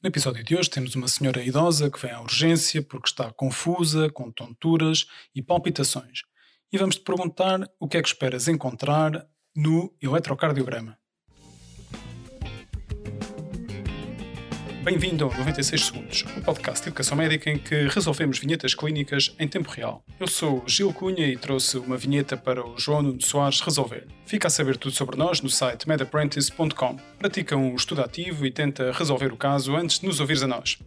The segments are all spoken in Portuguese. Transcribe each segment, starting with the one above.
No episódio de hoje temos uma senhora idosa que vem à urgência porque está confusa, com tonturas e palpitações. E vamos te perguntar o que é que esperas encontrar no eletrocardiograma. Bem-vindo ao 96 Segundos, o um podcast de educação médica em que resolvemos vinhetas clínicas em tempo real. Eu sou Gil Cunha e trouxe uma vinheta para o João Nuno Soares resolver. Fica a saber tudo sobre nós no site medapprentice.com. Pratica um estudo ativo e tenta resolver o caso antes de nos ouvires a nós.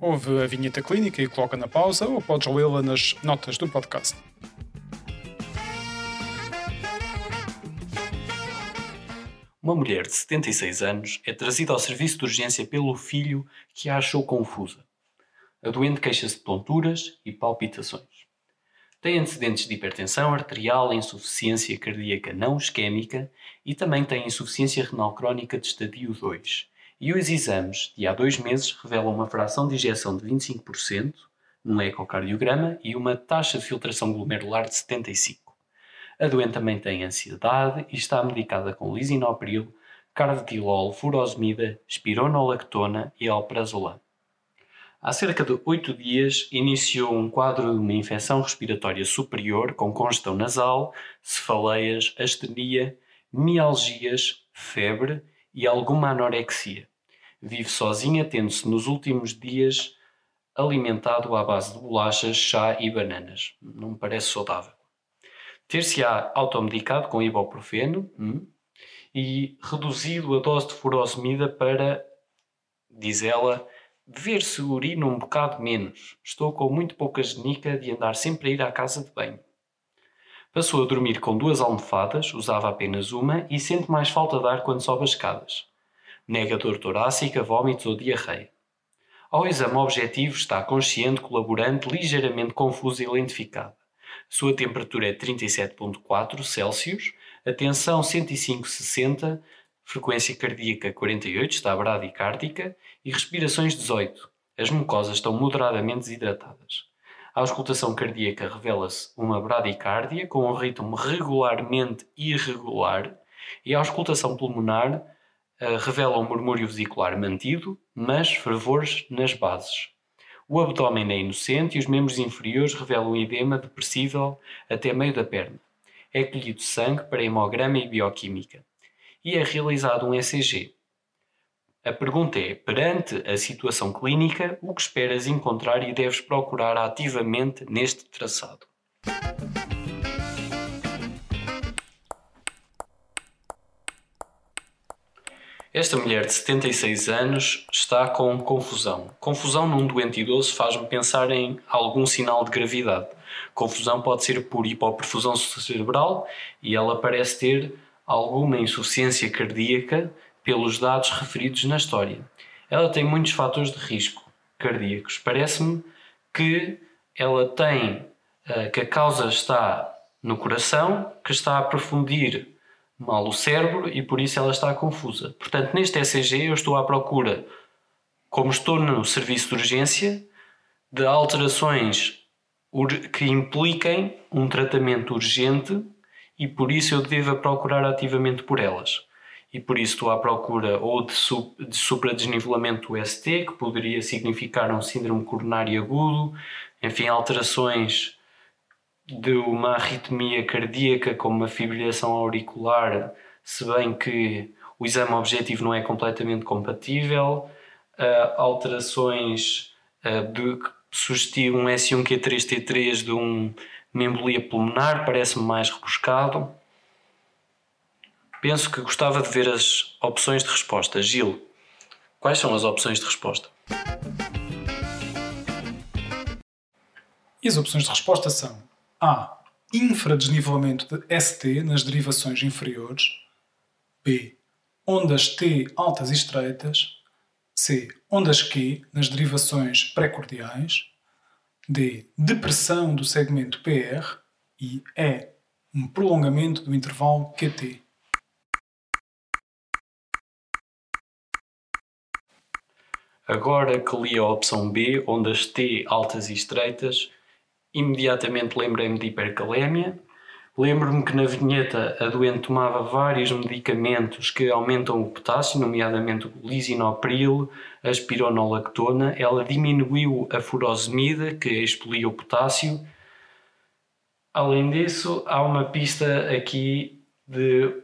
Ouve a vinheta clínica e coloca na pausa ou podes lê-la nas notas do podcast. Uma mulher de 76 anos é trazida ao serviço de urgência pelo filho que a achou confusa. A doente queixa-se de tonturas e palpitações. Tem antecedentes de hipertensão arterial, insuficiência cardíaca não isquémica e também tem insuficiência renal crónica de estadio 2. E os exames de há dois meses revelam uma fração de injeção de 25% num ecocardiograma e uma taxa de filtração glomerular de 75%. A doente também tem ansiedade e está medicada com lisinopril, carvedilol, furosemida, espironolactona e alprazolam. Há cerca de oito dias iniciou um quadro de uma infecção respiratória superior com congestão nasal, cefaleias, astenia, mialgias, febre e alguma anorexia. Vive sozinha, tendo-se nos últimos dias alimentado à base de bolachas, chá e bananas. Não me parece saudável ter-se-á automedicado com ibuprofeno hum, e reduzido a dose de furosemida para, diz ela, ver-se urina um bocado menos. Estou com muito pouca genica de andar sempre a ir à casa de banho. Passou a dormir com duas almofadas, usava apenas uma e sente mais falta de ar quando sobe as escadas. Nega dor torácica, vômitos ou diarreia. Ao exame objetivo está consciente, colaborante, ligeiramente confuso e lentificado. Sua temperatura é 37.4 Celsius, a tensão 105-60, frequência cardíaca 48, está bradicárdica, e respirações 18. As mucosas estão moderadamente desidratadas. A auscultação cardíaca revela-se uma bradicárdia com um ritmo regularmente irregular e a auscultação pulmonar uh, revela um murmúrio vesicular mantido, mas fervores nas bases. O abdômen é inocente e os membros inferiores revelam um edema depressível até meio da perna. É colhido sangue para hemograma e bioquímica. E é realizado um ECG. A pergunta é: perante a situação clínica, o que esperas encontrar e deves procurar ativamente neste traçado? Esta mulher de 76 anos está com confusão. Confusão num doente idoso faz-me pensar em algum sinal de gravidade. Confusão pode ser por hipoperfusão cerebral e ela parece ter alguma insuficiência cardíaca pelos dados referidos na história. Ela tem muitos fatores de risco cardíacos. Parece-me que ela tem eh, que a causa está no coração, que está a aprofundir mal o cérebro e por isso ela está confusa. Portanto, neste ECG eu estou à procura, como estou no serviço de urgência, de alterações que impliquem um tratamento urgente e por isso eu devo procurar ativamente por elas. E por isso estou à procura ou de, de supradesnivelamento do ST, que poderia significar um síndrome coronário agudo, enfim, alterações de uma arritmia cardíaca como uma fibrilação auricular, se bem que o exame objetivo não é completamente compatível, uh, alterações uh, de sugestir um S1Q3T3 de um, uma embolia pulmonar, parece-me mais rebuscado. Penso que gostava de ver as opções de resposta. Gil, quais são as opções de resposta? E as opções de resposta são a. Infradesnivelamento de ST nas derivações inferiores. B. Ondas T altas e estreitas. C. Ondas Q nas derivações precordiais. D. Depressão do segmento PR. E E. Um prolongamento do intervalo QT. Agora que li a opção B, ondas T altas e estreitas, imediatamente lembrei-me de hipercalémia, Lembro-me que na vinheta a doente tomava vários medicamentos que aumentam o potássio, nomeadamente o lisinopril, a espironolactona. Ela diminuiu a furosemida, que expelia o potássio. Além disso, há uma pista aqui de,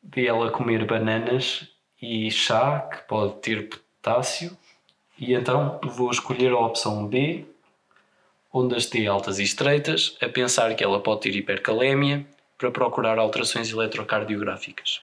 de ela comer bananas e chá, que pode ter potássio. E então vou escolher a opção B, ondas T altas e estreitas, a pensar que ela pode ter hipercalémia, para procurar alterações eletrocardiográficas.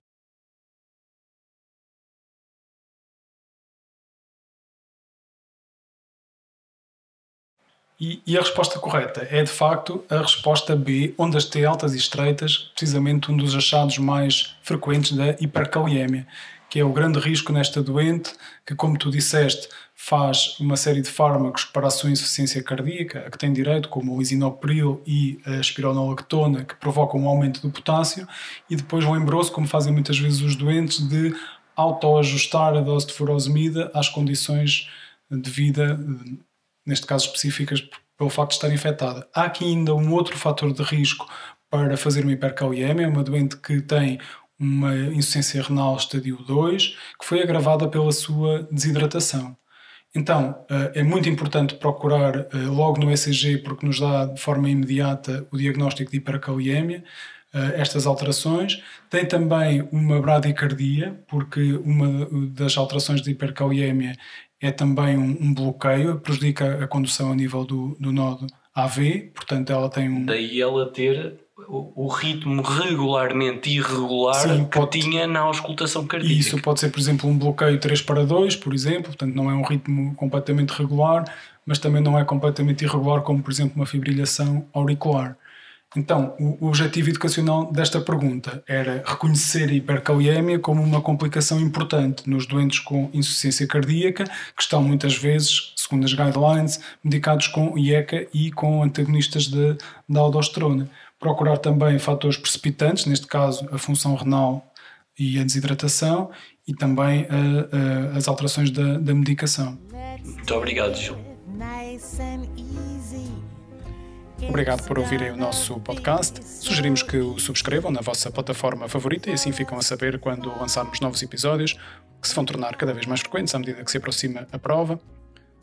E, e, a resposta correta é de facto a resposta B, ondas T altas e estreitas, precisamente um dos achados mais frequentes da hipercaliemia que é o grande risco nesta doente, que, como tu disseste, faz uma série de fármacos para a sua insuficiência cardíaca, a que tem direito, como o isinopril e a espironolactona, que provocam um aumento do potássio, e depois o embroço, como fazem muitas vezes os doentes, de autoajustar a dose de furosemida às condições de vida, neste caso específicas, pelo facto de estar infectada. Há aqui ainda um outro fator de risco para fazer uma hipercaliemia, uma doente que tem uma insuficiência renal estadio 2, que foi agravada pela sua desidratação. Então, eh, é muito importante procurar eh, logo no ECG, porque nos dá de forma imediata o diagnóstico de hipercaliemia, eh, estas alterações. Tem também uma bradicardia, porque uma das alterações de hipercaliemia é também um, bloqueio, prejudica a condução a nível do, do nodo AV, portanto ela tem um... Daí ela ter o, ritmo regularmente irregular Sim, que pode... tinha na auscultação cardíaca. Isso pode ser, por exemplo, um bloqueio 3 para 2, por exemplo, portanto não é um ritmo completamente regular, mas também não é completamente irregular, como por exemplo uma fibrilhação auricular. Então, o objetivo educacional desta pergunta era reconhecer a hipercaliemia como uma complicação importante nos doentes com insuficiência cardíaca, que estão muitas vezes, segundo as guidelines, medicados com IECA e com antagonistas da aldosterona procurar também fatores precipitantes, neste caso a função renal e a desidratação, e também a, a, as alterações da, da medicação. Muito obrigado, Gil. Obrigado por ouvirem o nosso podcast. Sugerimos que o subscrevam na vossa plataforma favorita e assim ficam a saber quando lançarmos novos episódios, que se vão tornar cada vez mais frequentes à medida que se aproxima a prova.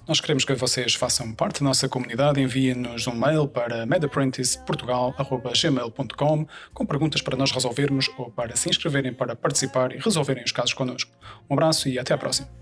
Nós queremos que vocês façam parte da nossa comunidade. Enviem-nos um mail para medapprenticeportugal.gmail.com com perguntas para nós resolvermos ou para se inscreverem para participar e resolverem os casos connosco. Um abraço e até à próxima.